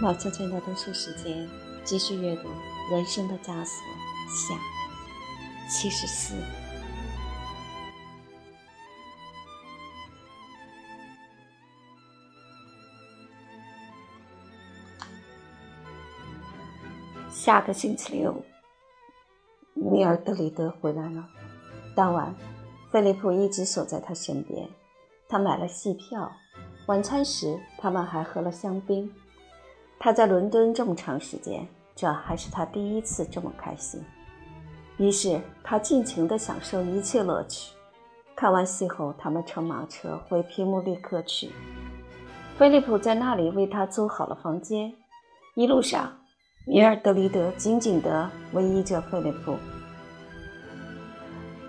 老悄悄的读书时间，继续阅读《人生的枷锁》下七十四。下个星期六，米尔德里德回来了。当晚，菲利普一直守在他身边。他买了戏票，晚餐时他们还喝了香槟。他在伦敦这么长时间，这还是他第一次这么开心。于是他尽情地享受一切乐趣。看完戏后，他们乘马车回皮姆利克去。菲利普在那里为他租好了房间。一路上，米尔德里德紧紧地偎依着菲利普。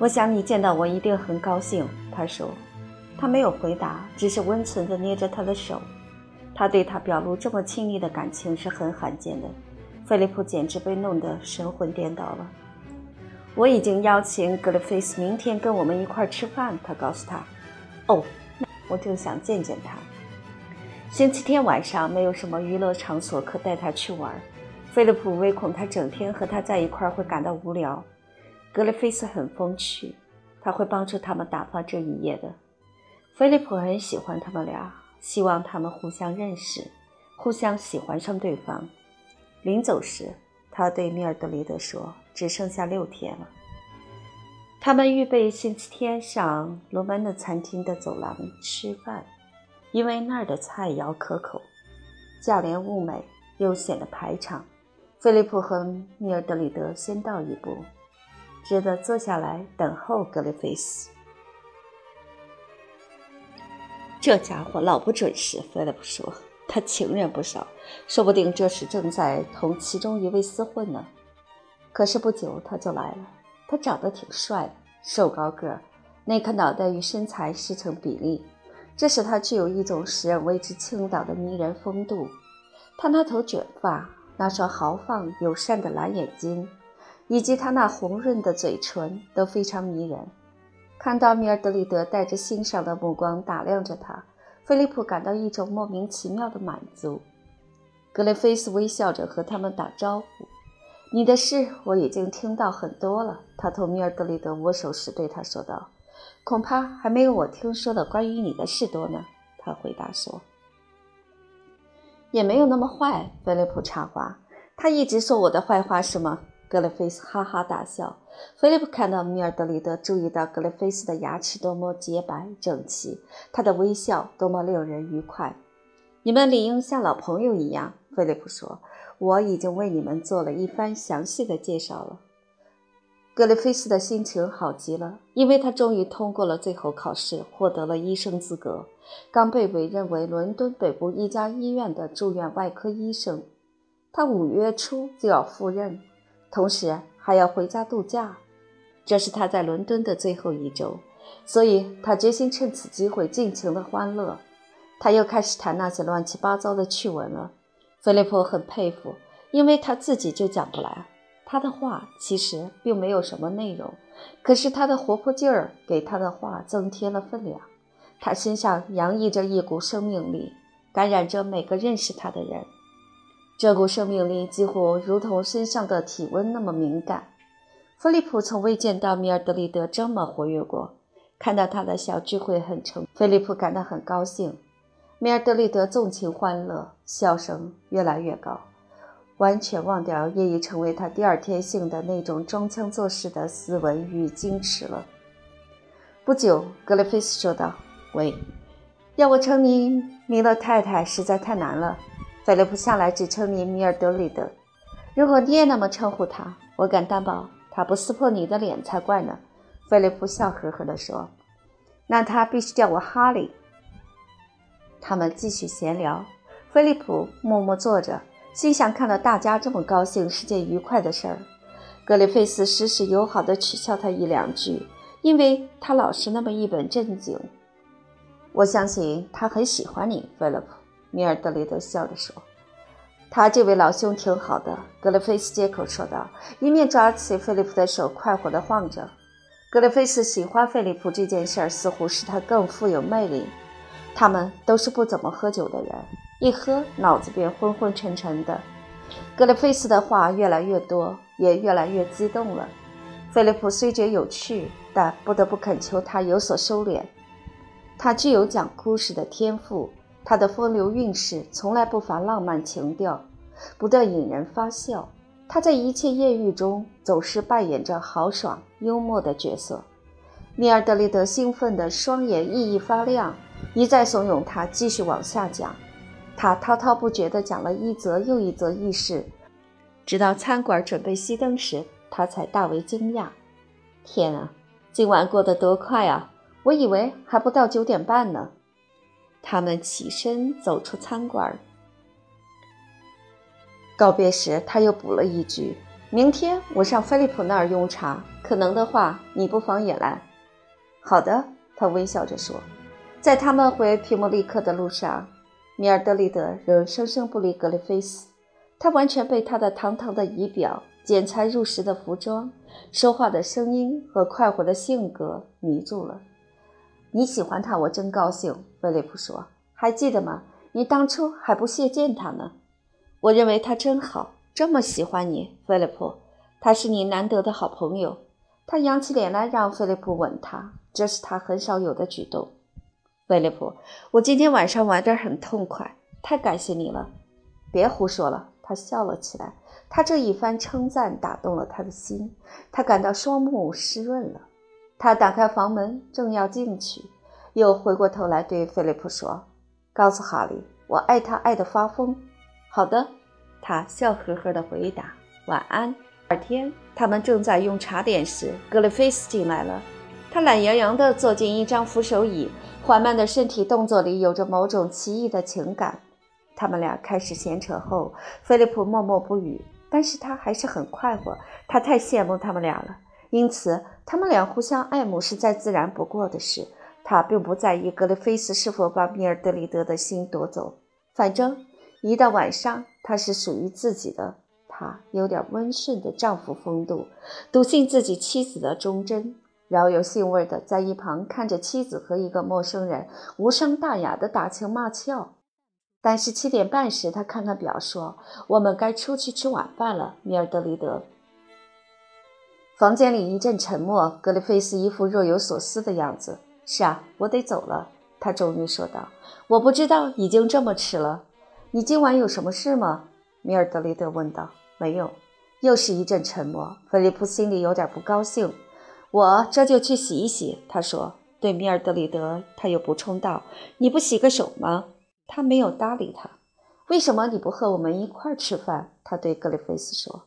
我想你见到我一定很高兴，他说。他没有回答，只是温存地捏着他的手。他对他表露这么亲密的感情是很罕见的，菲利普简直被弄得神魂颠倒了。我已经邀请格雷菲斯明天跟我们一块吃饭，他告诉他。哦，我就想见见他。星期天晚上没有什么娱乐场所可带他去玩，菲利普唯恐他整天和他在一块儿会感到无聊。格雷菲斯很风趣，他会帮助他们打发这一夜的。菲利普很喜欢他们俩。希望他们互相认识，互相喜欢上对方。临走时，他对米尔德里德说：“只剩下六天了。”他们预备星期天上罗曼的餐厅的走廊吃饭，因为那儿的菜肴可口，价廉物美，又显得排场。菲利普和米尔德里德先到一步，只得坐下来等候格雷菲斯。这家伙老不准时，菲利普说：“他情人不少，说不定这时正在同其中一位厮混呢。”可是不久他就来了。他长得挺帅，瘦高个儿，那颗脑袋与身材失成比例，这使他具有一种使人为之倾倒的迷人风度。他那头卷发，那双豪放友善的蓝眼睛，以及他那红润的嘴唇，都非常迷人。看到米尔德里德带着欣赏的目光打量着他，菲利普感到一种莫名其妙的满足。格雷菲斯微笑着和他们打招呼：“你的事我已经听到很多了。”他同米尔德里德握手时对他说道：“恐怕还没有我听说的关于你的事多呢。”他回答说：“也没有那么坏。”菲利普插话：“他一直说我的坏话是吗？”格雷菲斯哈哈大笑。菲利普看到米尔德里德，注意到格雷菲斯的牙齿多么洁白整齐，他的微笑多么令人愉快。你们理应像老朋友一样，菲利普说：“我已经为你们做了一番详细的介绍了。”格雷菲斯的心情好极了，因为他终于通过了最后考试，获得了医生资格，刚被委任为伦敦北部一家医院的住院外科医生。他五月初就要赴任。同时还要回家度假，这是他在伦敦的最后一周，所以他决心趁此机会尽情的欢乐。他又开始谈那些乱七八糟的趣闻了。菲利普很佩服，因为他自己就讲不来。他的话其实并没有什么内容，可是他的活泼劲儿给他的话增添了分量。他身上洋溢着一股生命力，感染着每个认识他的人。这股生命力几乎如同身上的体温那么敏感。菲利普从未见到米尔德里德这么活跃过。看到他的小聚会很成，菲利普感到很高兴。米尔德里德纵情欢乐，笑声越来越高，完全忘掉业已成为他第二天性的那种装腔作势的斯文与矜持了。不久，格雷菲斯说道：“喂，要我称你米勒太太实在太难了。”菲利普向来只称你米尔德里德，如果你也那么称呼他，我敢担保他不撕破你的脸才怪呢。菲利普笑呵呵地说：“那他必须叫我哈利。”他们继续闲聊。菲利普默默坐着，心想：看到大家这么高兴是件愉快的事儿。格里菲斯时时友好地取笑他一两句，因为他老是那么一本正经。我相信他很喜欢你，菲利普。米尔德里德笑着说：“他这位老兄挺好的，格雷菲斯接口说道，一面抓起菲利普的手，快活地晃着。格雷菲斯喜欢菲利普这件事儿，似乎使他更富有魅力。他们都是不怎么喝酒的人，一喝脑子便昏昏沉沉的。格雷菲斯的话越来越多，也越来越激动了。菲利普虽觉有趣，但不得不恳求他有所收敛。他具有讲故事的天赋，他的风流韵事从来不乏浪漫情调，不断引人发笑。他在一切艳遇中总是扮演着豪爽幽默的角色。米尔德里德兴奋的双眼熠熠发亮，一再怂恿他继续往下讲。他滔滔不绝地讲了一则又一则轶事，直到餐馆准备熄灯时，他才大为惊讶：“天啊，今晚过得多快啊！我以为还不到九点半呢。”他们起身走出餐馆。告别时，他又补了一句：“明天我上菲利普那儿用茶，可能的话，你不妨也来。”“好的。”他微笑着说。在他们回皮莫利克的路上。米尔德里德仍生生不离格雷菲斯，他完全被他的堂堂的仪表、剪裁入时的服装、说话的声音和快活的性格迷住了。你喜欢他，我真高兴。菲利普说：“还记得吗？你当初还不屑见他呢。”我认为他真好，这么喜欢你，菲利普。他是你难得的好朋友。他扬起脸来让菲利普吻他，这是他很少有的举动。菲利普，我今天晚上玩得很痛快，太感谢你了。别胡说了，他笑了起来。他这一番称赞打动了他的心，他感到双目湿润了。他打开房门，正要进去，又回过头来对菲利普说：“告诉哈利，我爱他爱得发疯。”好的，他笑呵呵地回答：“晚安。”第二天，他们正在用茶点时，格雷菲斯进来了。他懒洋洋地坐进一张扶手椅。缓慢的身体动作里有着某种奇异的情感。他们俩开始闲扯后，菲利普默默不语，但是他还是很快活。他太羡慕他们俩了，因此他们俩互相爱慕是再自然不过的事。他并不在意格雷菲斯是否把米尔德里德的心夺走，反正一到晚上，他是属于自己的。他有点温顺的丈夫风度，笃信自己妻子的忠贞。饶有兴味地在一旁看着妻子和一个陌生人无伤大雅的打情骂俏，但是七点半时，他看看表说：“我们该出去吃晚饭了。”米尔德里德。房间里一阵沉默，格里菲斯一副若有所思的样子。“是啊，我得走了。”他终于说道。“我不知道已经这么迟了。你今晚有什么事吗？”米尔德里德问道。“没有。”又是一阵沉默。菲利普心里有点不高兴。我这就去洗一洗，他说。对米尔德里德，他又补充道：“你不洗个手吗？”他没有搭理他。为什么你不和我们一块吃饭？他对格里菲斯说。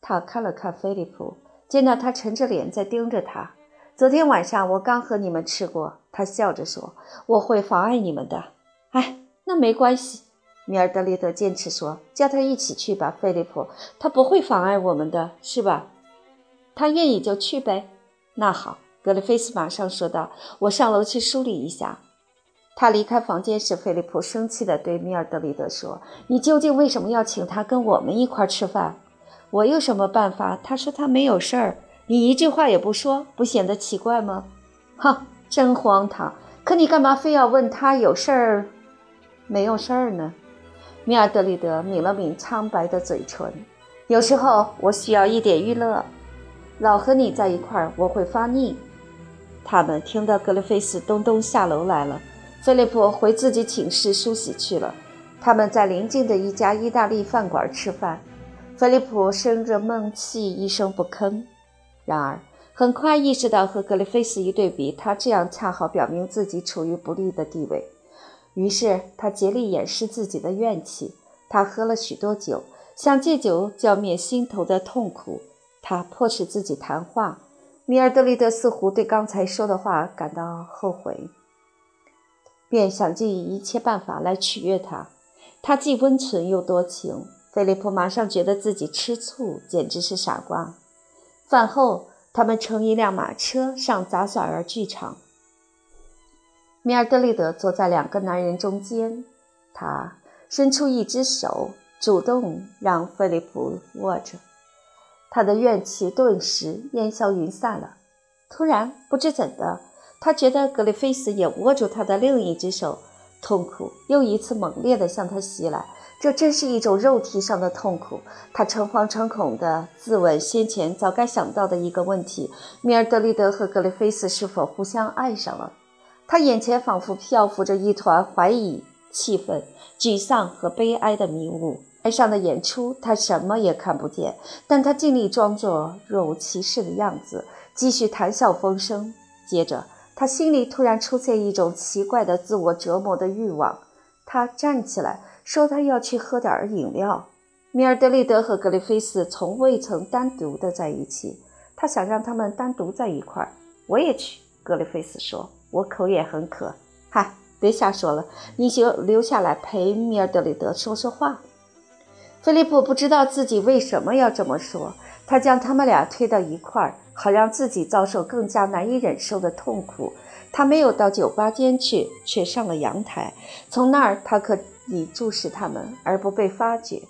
他看了看菲利普，见到他沉着脸在盯着他。昨天晚上我刚和你们吃过。他笑着说：“我会妨碍你们的。”哎，那没关系。米尔德里德坚持说：“叫他一起去吧，菲利普，他不会妨碍我们的，是吧？他愿意就去呗。”那好，格雷菲斯马上说道：“我上楼去梳理一下。”他离开房间时，菲利普生气地对米尔德里德说：“你究竟为什么要请他跟我们一块吃饭？我有什么办法？”他说：“他没有事儿。”你一句话也不说，不显得奇怪吗？哼，真荒唐！可你干嘛非要问他有事儿没有事儿呢？米尔德里德抿了抿苍白的嘴唇：“有时候我需要一点娱乐。”老和你在一块儿，我会发腻。他们听到格雷菲斯咚咚下楼来了，菲利普回自己寝室梳洗去了。他们在邻近的一家意大利饭馆吃饭。菲利普生着闷气，一声不吭。然而，很快意识到和格雷菲斯一对比，他这样恰好表明自己处于不利的地位。于是，他竭力掩饰自己的怨气。他喝了许多酒，想借酒浇灭心头的痛苦。他迫使自己谈话，米尔德里德似乎对刚才说的话感到后悔，便想尽一切办法来取悦他。他既温存又多情，菲利普马上觉得自己吃醋，简直是傻瓜。饭后，他们乘一辆马车上杂耍儿剧场。米尔德里德坐在两个男人中间，他伸出一只手，主动让菲利普握着。他的怨气顿时烟消云散了。突然，不知怎的，他觉得格里菲斯也握住他的另一只手，痛苦又一次猛烈地向他袭来。这真是一种肉体上的痛苦。他诚惶诚恐地自问先前早该想到的一个问题：米尔德利德和格里菲斯是否互相爱上了？他眼前仿佛漂浮着一团怀疑、气愤、沮丧和悲哀的迷雾。台上的演出，他什么也看不见，但他尽力装作若无其事的样子，继续谈笑风生。接着，他心里突然出现一种奇怪的自我折磨的欲望。他站起来，说：“他要去喝点饮料。”米尔德利德和格里菲斯从未曾单独的在一起，他想让他们单独在一块儿。我也去，格里菲斯说：“我口也很渴。”嗨，别瞎说了，你就留下来陪米尔德里德说说话。菲利普不知道自己为什么要这么说，他将他们俩推到一块儿，好让自己遭受更加难以忍受的痛苦。他没有到酒吧间去，却上了阳台，从那儿他可以注视他们而不被发觉。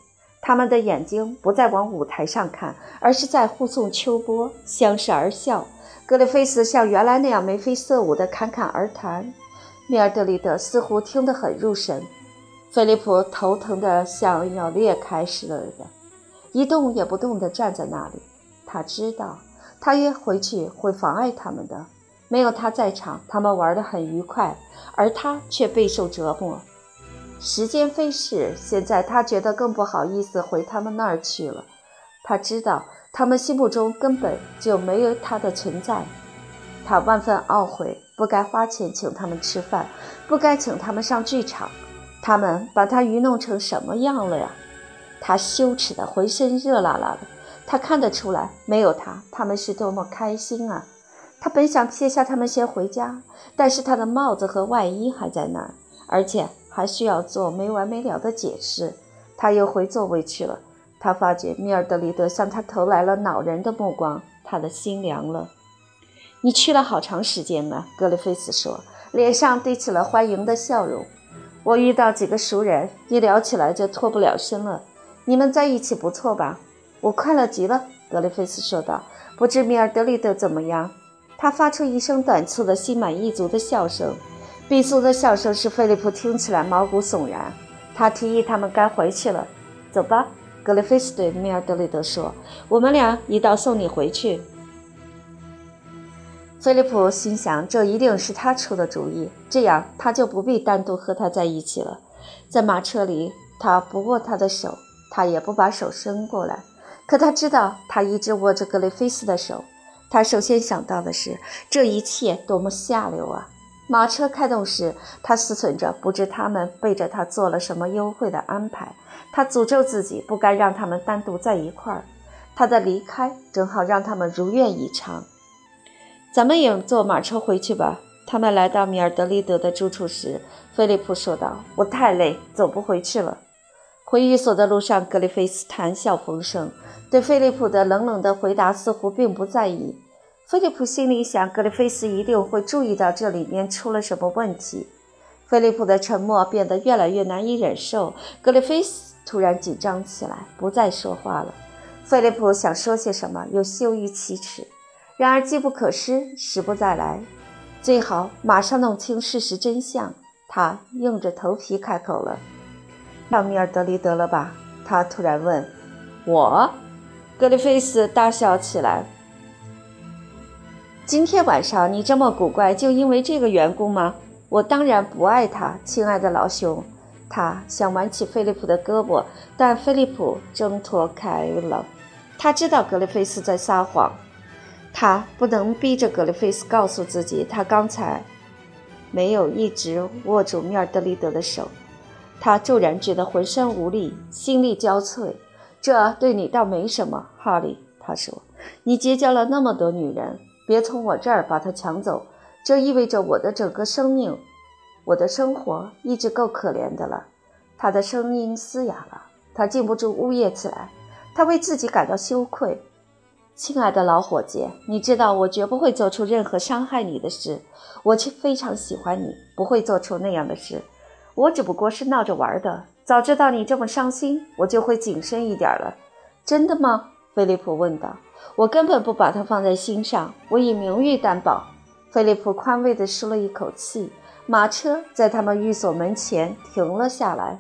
他们的眼睛不再往舞台上看，而是在护送秋波，相视而笑。格里菲斯像原来那样眉飞色舞地侃侃而谈，米尔德里德似乎听得很入神。菲利普头疼的像要裂开似的，一动也不动地站在那里。他知道，他约回去会妨碍他们的。没有他在场，他们玩得很愉快，而他却备受折磨。时间飞逝，现在他觉得更不好意思回他们那儿去了。他知道，他们心目中根本就没有他的存在。他万分懊悔，不该花钱请他们吃饭，不该请他们上剧场。他们把他愚弄成什么样了呀？他羞耻的浑身热辣辣的。他看得出来，没有他，他们是多么开心啊！他本想撇下他们先回家，但是他的帽子和外衣还在那儿，而且还需要做没完没了的解释。他又回座位去了。他发觉米尔德里德向他投来了恼人的目光，他的心凉了。你去了好长时间了，格里菲斯说，脸上堆起了欢迎的笑容。我遇到几个熟人，一聊起来就脱不了身了。你们在一起不错吧？我快乐极了，格雷菲斯说道。不知米尔德里德怎么样？他发出一声短促的、心满意足的笑声，毕苏的笑声使菲利普听起来毛骨悚然。他提议他们该回去了。走吧，格雷菲斯对米尔德里德说：“我们俩一道送你回去。”菲利普心想，这一定是他出的主意，这样他就不必单独和他在一起了。在马车里，他不握他的手，他也不把手伸过来。可他知道，他一直握着格雷菲斯的手。他首先想到的是，这一切多么下流啊！马车开动时，他思忖着，不知他们背着他做了什么优惠的安排。他诅咒自己，不该让他们单独在一块儿。他的离开正好让他们如愿以偿。咱们也坐马车回去吧。他们来到米尔德利德的住处时，菲利普说道：“我太累，走不回去了。”回寓所的路上，格里菲斯谈笑风生，对菲利普的冷冷的回答似乎并不在意。菲利普心里想，格里菲斯一定会注意到这里面出了什么问题。菲利普的沉默变得越来越难以忍受。格里菲斯突然紧张起来，不再说话了。菲利普想说些什么，又羞于启齿。然而机不可失，时不再来，最好马上弄清事实真相。他硬着头皮开口了：“到米尔德里德了吧？”他突然问。“我。”格里菲斯大笑起来。“今天晚上你这么古怪，就因为这个缘故吗？”“我当然不爱他，亲爱的老兄。”他想挽起菲利普的胳膊，但菲利普挣脱开了。他知道格里菲斯在撒谎。他不能逼着格里菲斯告诉自己，他刚才没有一直握住米尔德里德的手。他骤然觉得浑身无力，心力交瘁。这对你倒没什么，哈利。他说：“你结交了那么多女人，别从我这儿把她抢走。这意味着我的整个生命，我的生活一直够可怜的了。”他的声音嘶哑了，他禁不住呜咽起来。他为自己感到羞愧。亲爱的老伙计，你知道我绝不会做出任何伤害你的事。我却非常喜欢你，不会做出那样的事。我只不过是闹着玩的。早知道你这么伤心，我就会谨慎一点了。真的吗？菲利普问道。我根本不把它放在心上，我以名誉担保。菲利普宽慰地舒了一口气。马车在他们寓所门前停了下来。